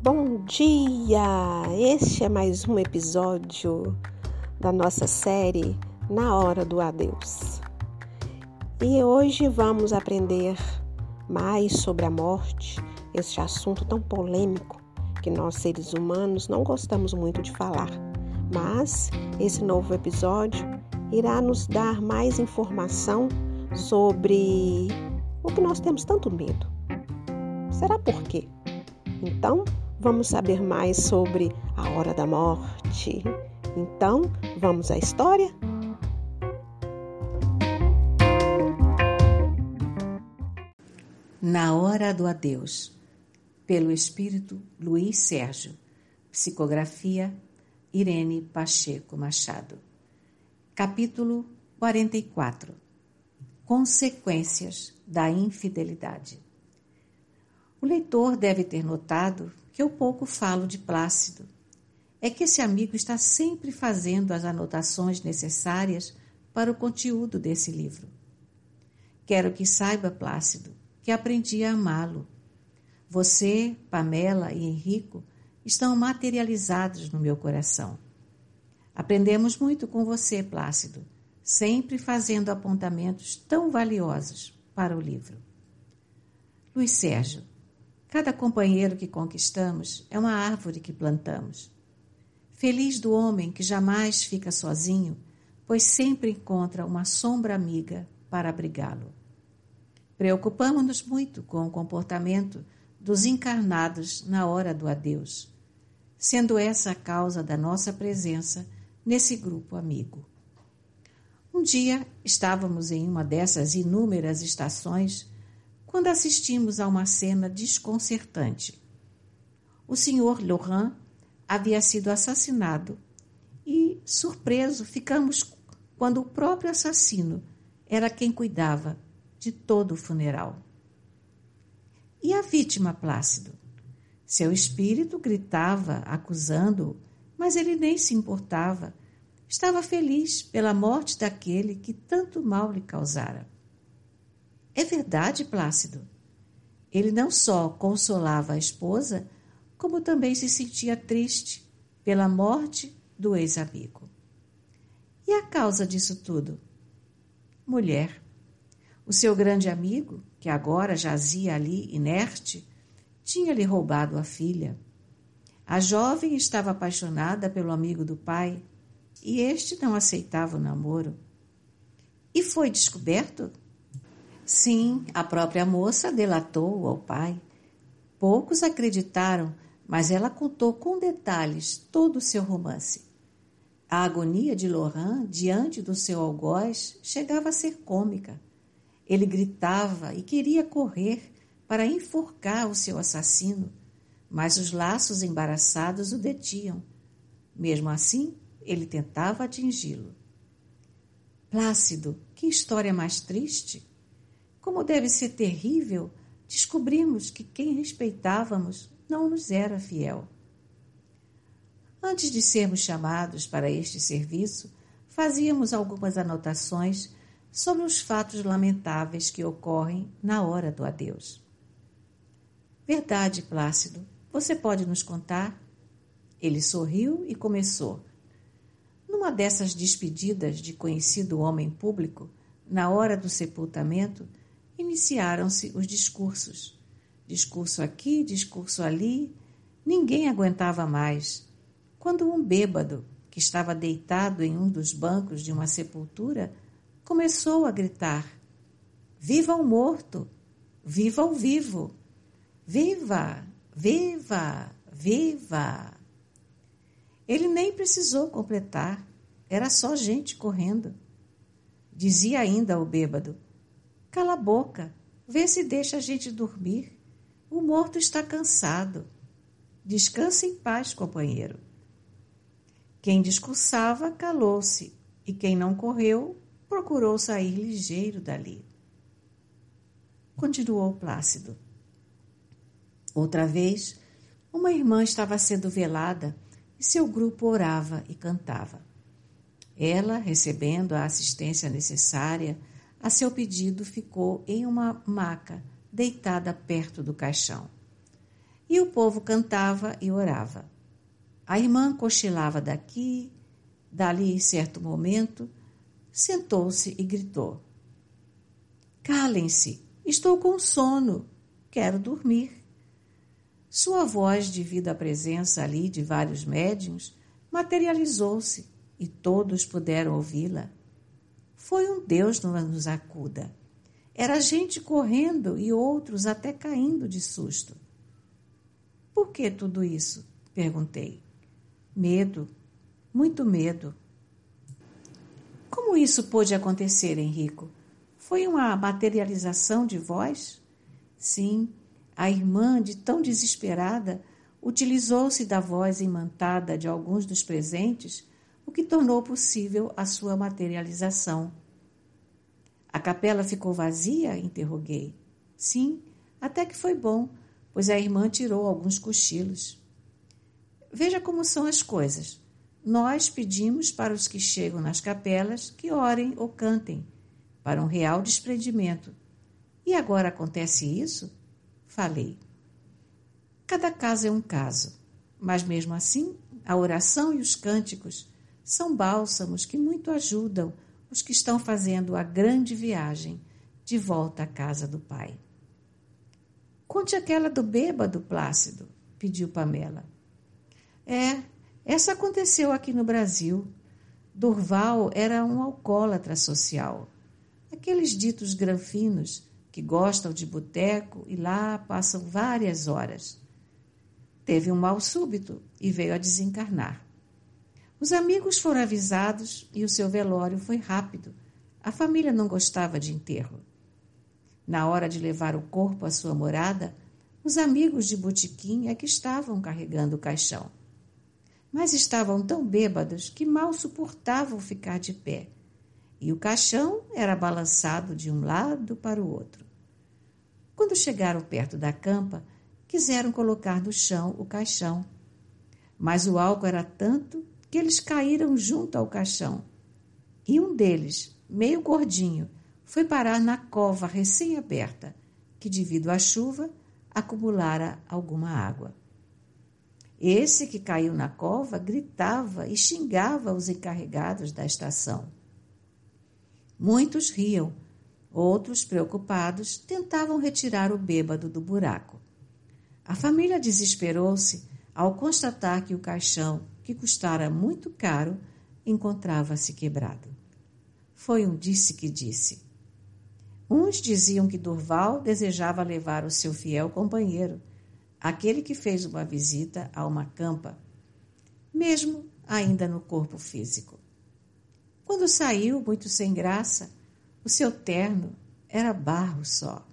Bom dia! Este é mais um episódio da nossa série Na Hora do Adeus. E hoje vamos aprender mais sobre a morte, este assunto tão polêmico que nós seres humanos não gostamos muito de falar. Mas esse novo episódio irá nos dar mais informação sobre o que nós temos tanto medo. Será por quê? Então, vamos saber mais sobre a hora da morte. Então, vamos à história? Na Hora do Adeus, pelo Espírito Luiz Sérgio, psicografia Irene Pacheco Machado. Capítulo 44 Consequências da infidelidade. O leitor deve ter notado que eu pouco falo de Plácido. É que esse amigo está sempre fazendo as anotações necessárias para o conteúdo desse livro. Quero que saiba, Plácido, que aprendi a amá-lo. Você, Pamela e Henrico estão materializados no meu coração. Aprendemos muito com você, Plácido, sempre fazendo apontamentos tão valiosos para o livro. Luiz Sérgio, Cada companheiro que conquistamos é uma árvore que plantamos. Feliz do homem que jamais fica sozinho, pois sempre encontra uma sombra amiga para abrigá-lo. Preocupamos-nos muito com o comportamento dos encarnados na hora do adeus, sendo essa a causa da nossa presença nesse grupo amigo. Um dia estávamos em uma dessas inúmeras estações quando assistimos a uma cena desconcertante. O senhor Laurent havia sido assassinado e, surpreso, ficamos quando o próprio assassino era quem cuidava de todo o funeral. E a vítima, Plácido? Seu espírito gritava, acusando-o, mas ele nem se importava. Estava feliz pela morte daquele que tanto mal lhe causara. É verdade, Plácido. Ele não só consolava a esposa, como também se sentia triste pela morte do ex-amigo. E a causa disso tudo? Mulher. O seu grande amigo, que agora jazia ali inerte, tinha-lhe roubado a filha. A jovem estava apaixonada pelo amigo do pai e este não aceitava o namoro. E foi descoberto Sim, a própria moça delatou ao pai. Poucos acreditaram, mas ela contou com detalhes todo o seu romance. A agonia de Laurent diante do seu algoz chegava a ser cômica. Ele gritava e queria correr para enforcar o seu assassino, mas os laços embaraçados o detiam. Mesmo assim, ele tentava atingi-lo. Plácido, que história mais triste! Como deve ser terrível descobrimos que quem respeitávamos não nos era fiel. Antes de sermos chamados para este serviço, fazíamos algumas anotações sobre os fatos lamentáveis que ocorrem na hora do adeus. Verdade, Plácido, você pode nos contar? Ele sorriu e começou. Numa dessas despedidas de conhecido homem público, na hora do sepultamento, iniciaram-se os discursos. Discurso aqui, discurso ali. Ninguém aguentava mais. Quando um bêbado, que estava deitado em um dos bancos de uma sepultura, começou a gritar: Viva o morto! Viva o vivo! Viva! Viva! Viva! Ele nem precisou completar, era só gente correndo. Dizia ainda o bêbado: Cala a boca, vê se deixa a gente dormir. O morto está cansado. Descanse em paz, companheiro. Quem discursava calou-se, e quem não correu procurou sair ligeiro dali. Continuou Plácido. Outra vez, uma irmã estava sendo velada e seu grupo orava e cantava. Ela, recebendo a assistência necessária, a seu pedido, ficou em uma maca, deitada perto do caixão. e o povo cantava e orava. A irmã cochilava daqui, dali em certo momento, sentou-se e gritou: Calem-se, estou com sono, quero dormir. Sua voz, devido à presença ali de vários médiums, materializou-se e todos puderam ouvi-la. Foi um Deus nos acuda. Era gente correndo e outros até caindo de susto. Por que tudo isso? perguntei. Medo, muito medo. Como isso pôde acontecer, Henrico? Foi uma materialização de voz? Sim, a irmã, de tão desesperada, utilizou-se da voz imantada de alguns dos presentes, o que tornou possível a sua materialização. A capela ficou vazia? interroguei. Sim, até que foi bom, pois a irmã tirou alguns cochilos. Veja como são as coisas. Nós pedimos para os que chegam nas capelas que orem ou cantem, para um real desprendimento. E agora acontece isso? Falei. Cada caso é um caso, mas mesmo assim, a oração e os cânticos são bálsamos que muito ajudam os que estão fazendo a grande viagem de volta à casa do Pai. Conte aquela do bêbado, Plácido, pediu Pamela. É, essa aconteceu aqui no Brasil. Durval era um alcoólatra social. Aqueles ditos granfinos que gostam de boteco e lá passam várias horas. Teve um mal súbito e veio a desencarnar. Os amigos foram avisados e o seu velório foi rápido. A família não gostava de enterro. Na hora de levar o corpo à sua morada, os amigos de Botiquim é que estavam carregando o caixão. Mas estavam tão bêbados que mal suportavam ficar de pé, e o caixão era balançado de um lado para o outro. Quando chegaram perto da campa, quiseram colocar no chão o caixão. Mas o álcool era tanto que eles caíram junto ao caixão. E um deles, meio gordinho, foi parar na cova recém-aberta, que, devido à chuva, acumulara alguma água. Esse que caiu na cova gritava e xingava os encarregados da estação. Muitos riam, outros, preocupados, tentavam retirar o bêbado do buraco. A família desesperou-se ao constatar que o caixão, que custara muito caro, encontrava-se quebrado. Foi um disse que disse. Uns diziam que Durval desejava levar o seu fiel companheiro, aquele que fez uma visita a uma campa, mesmo ainda no corpo físico. Quando saiu, muito sem graça, o seu terno era barro só.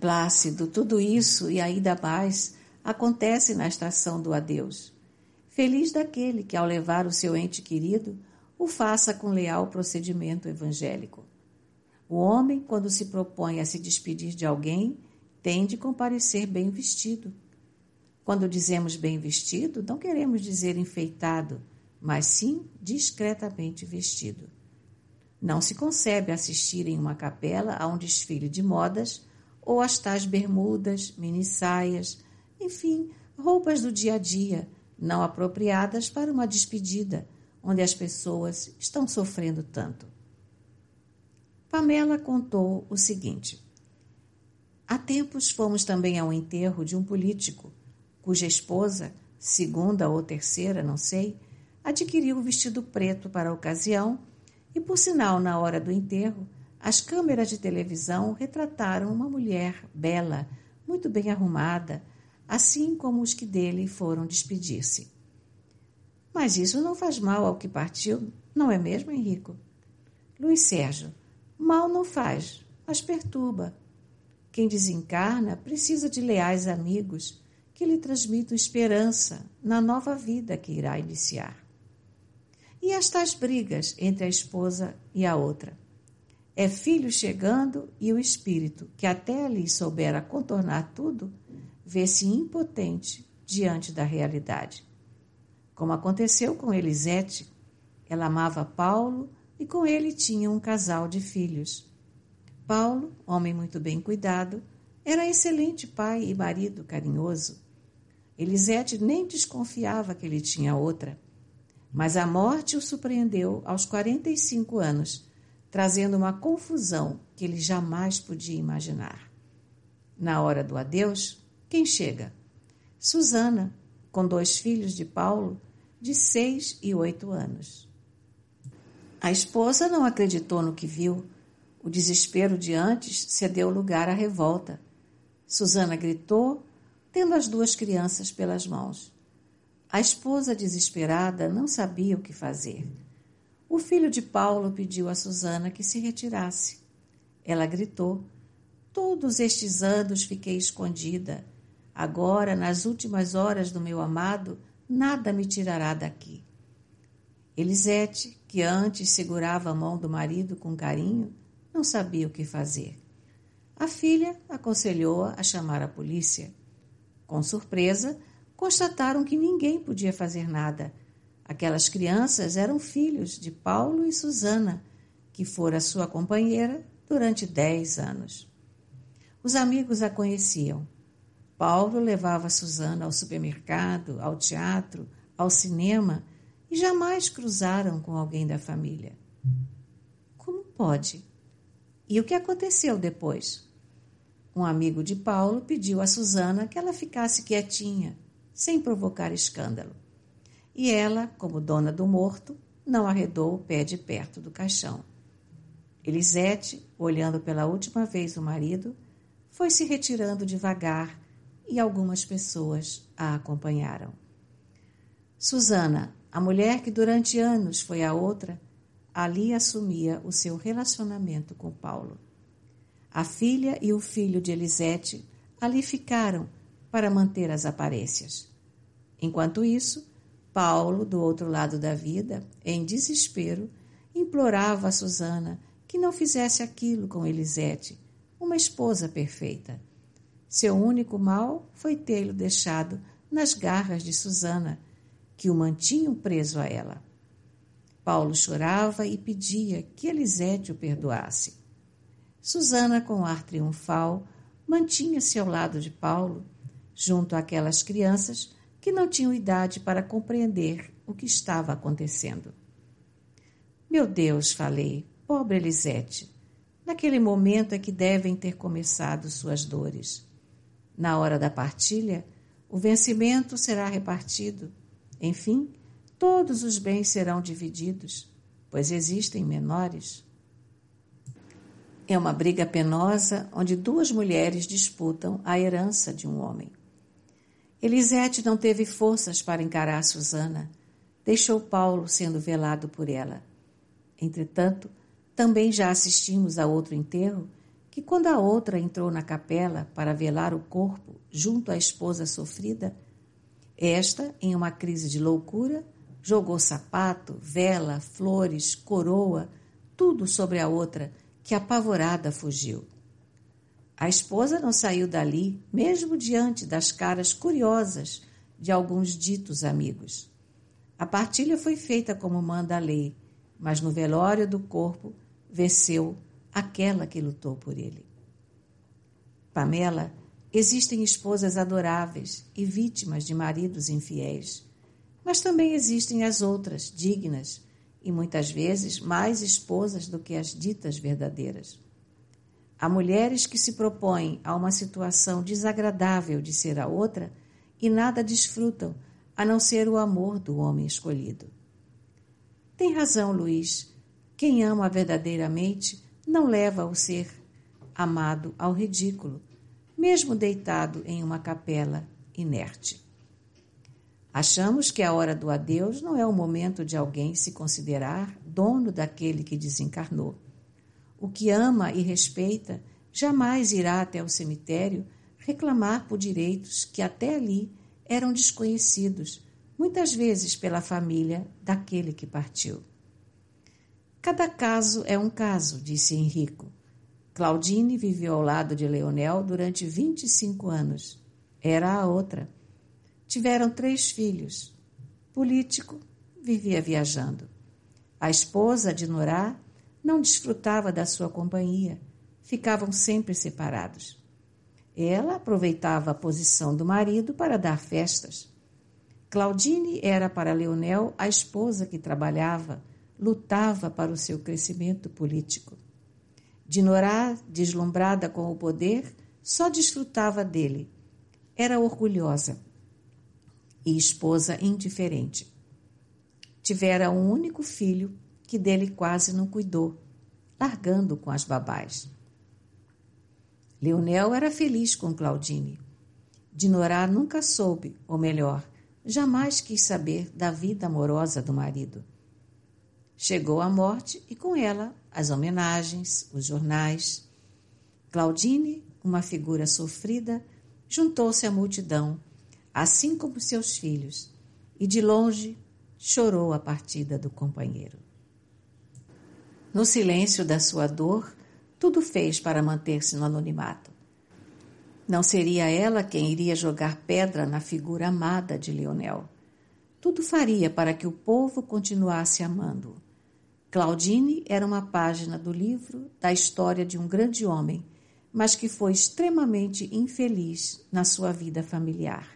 Plácido, tudo isso e ainda mais acontece na estação do adeus. Feliz daquele que, ao levar o seu ente querido, o faça com leal procedimento evangélico. O homem, quando se propõe a se despedir de alguém, tem de comparecer bem vestido. Quando dizemos bem vestido, não queremos dizer enfeitado, mas sim discretamente vestido. Não se concebe assistir em uma capela a um desfile de modas ou as tais bermudas, mini saias, enfim, roupas do dia a dia, não apropriadas para uma despedida, onde as pessoas estão sofrendo tanto. Pamela contou o seguinte: Há tempos fomos também ao enterro de um político, cuja esposa, segunda ou terceira, não sei, adquiriu o vestido preto para a ocasião e, por sinal, na hora do enterro, as câmeras de televisão retrataram uma mulher bela, muito bem arrumada, assim como os que dele foram despedir-se. Mas isso não faz mal ao que partiu, não é mesmo, Henrico? Luiz Sérgio, mal não faz, mas perturba. Quem desencarna precisa de leais amigos que lhe transmitam esperança na nova vida que irá iniciar. E as tais brigas entre a esposa e a outra? É filho chegando e o espírito, que até ali soubera contornar tudo, vê-se impotente diante da realidade. Como aconteceu com Elisete, ela amava Paulo e com ele tinha um casal de filhos. Paulo, homem muito bem cuidado, Era excelente pai e marido carinhoso. Elisete nem desconfiava que ele tinha outra. Mas a morte o surpreendeu aos 45 anos, trazendo uma confusão que ele jamais podia imaginar. Na hora do adeus, quem chega? Susana, com dois filhos de Paulo, de seis e oito anos. A esposa não acreditou no que viu. O desespero de antes cedeu lugar à revolta. Susana gritou, tendo as duas crianças pelas mãos. A esposa, desesperada, não sabia o que fazer. O filho de Paulo pediu a Susana que se retirasse. Ela gritou: Todos estes anos fiquei escondida. Agora, nas últimas horas do meu amado, nada me tirará daqui. Elisete, que antes segurava a mão do marido com carinho, não sabia o que fazer. A filha aconselhou-a a chamar a polícia. Com surpresa, constataram que ninguém podia fazer nada. Aquelas crianças eram filhos de Paulo e Susana, que fora sua companheira durante dez anos. Os amigos a conheciam. Paulo levava Susana ao supermercado, ao teatro, ao cinema e jamais cruzaram com alguém da família. Como pode? E o que aconteceu depois? Um amigo de Paulo pediu a Susana que ela ficasse quietinha, sem provocar escândalo. E ela, como dona do morto, não arredou o pé de perto do caixão. Elisete, olhando pela última vez o marido, foi se retirando devagar e algumas pessoas a acompanharam. Susana, a mulher que durante anos foi a outra, ali assumia o seu relacionamento com Paulo. A filha e o filho de Elisete ali ficaram para manter as aparências. Enquanto isso, Paulo, do outro lado da vida, em desespero, implorava a Susana que não fizesse aquilo com Elisete, uma esposa perfeita. Seu único mal foi tê-lo deixado nas garras de Susana, que o mantinham preso a ela. Paulo chorava e pedia que Elisete o perdoasse. Susana, com ar triunfal, mantinha-se ao lado de Paulo, junto àquelas crianças que não tinham idade para compreender o que estava acontecendo. Meu Deus, falei, pobre Elisete, naquele momento é que devem ter começado suas dores. Na hora da partilha, o vencimento será repartido enfim, todos os bens serão divididos, pois existem menores. É uma briga penosa onde duas mulheres disputam a herança de um homem. Elisete não teve forças para encarar Susana, deixou Paulo sendo velado por ela. Entretanto, também já assistimos a outro enterro que, quando a outra entrou na capela para velar o corpo junto à esposa sofrida, esta, em uma crise de loucura, jogou sapato, vela, flores, coroa, tudo sobre a outra, que apavorada fugiu. A esposa não saiu dali, mesmo diante das caras curiosas de alguns ditos amigos. A partilha foi feita como manda a lei, mas no velório do corpo venceu aquela que lutou por ele. Pamela Existem esposas adoráveis e vítimas de maridos infiéis, mas também existem as outras, dignas, e muitas vezes mais esposas do que as ditas verdadeiras. Há mulheres que se propõem a uma situação desagradável de ser a outra e nada desfrutam a não ser o amor do homem escolhido. Tem razão, Luiz. Quem ama verdadeiramente não leva o ser amado ao ridículo mesmo deitado em uma capela inerte. Achamos que a hora do adeus não é o momento de alguém se considerar dono daquele que desencarnou. O que ama e respeita jamais irá até o cemitério reclamar por direitos que até ali eram desconhecidos, muitas vezes pela família daquele que partiu. Cada caso é um caso, disse Henrico. Claudine viveu ao lado de Leonel durante 25 anos. Era a outra. Tiveram três filhos. Político, vivia viajando. A esposa de Norá não desfrutava da sua companhia. Ficavam sempre separados. Ela aproveitava a posição do marido para dar festas. Claudine era para Leonel a esposa que trabalhava, lutava para o seu crescimento político. Dinorá, deslumbrada com o poder, só desfrutava dele. Era orgulhosa e esposa indiferente. Tivera um único filho que dele quase não cuidou, largando com as babás. Leonel era feliz com Claudine. Dinorá nunca soube, ou melhor, jamais quis saber da vida amorosa do marido. Chegou a morte e com ela as homenagens, os jornais. Claudine, uma figura sofrida, juntou-se à multidão, assim como seus filhos, e de longe chorou a partida do companheiro. No silêncio da sua dor, tudo fez para manter-se no anonimato. Não seria ela quem iria jogar pedra na figura amada de Leonel. Tudo faria para que o povo continuasse amando. Claudine era uma página do livro da história de um grande homem, mas que foi extremamente infeliz na sua vida familiar.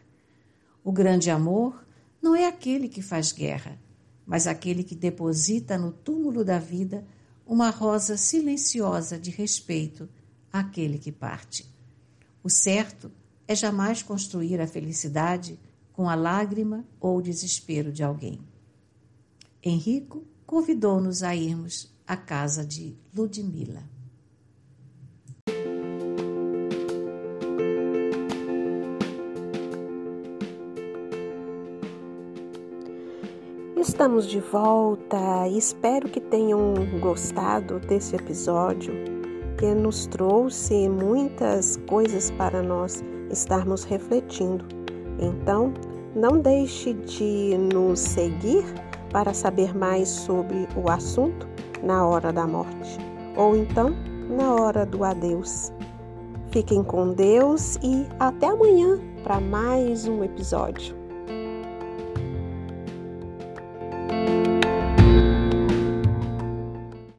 O grande amor não é aquele que faz guerra, mas aquele que deposita no túmulo da vida uma rosa silenciosa de respeito àquele que parte. O certo é jamais construir a felicidade com a lágrima ou o desespero de alguém. Henrico convidou-nos a irmos à casa de Ludmila. Estamos de volta espero que tenham gostado desse episódio que nos trouxe muitas coisas para nós estarmos refletindo. Então, não deixe de nos seguir para saber mais sobre o assunto na hora da morte ou então na hora do adeus. Fiquem com Deus e até amanhã para mais um episódio.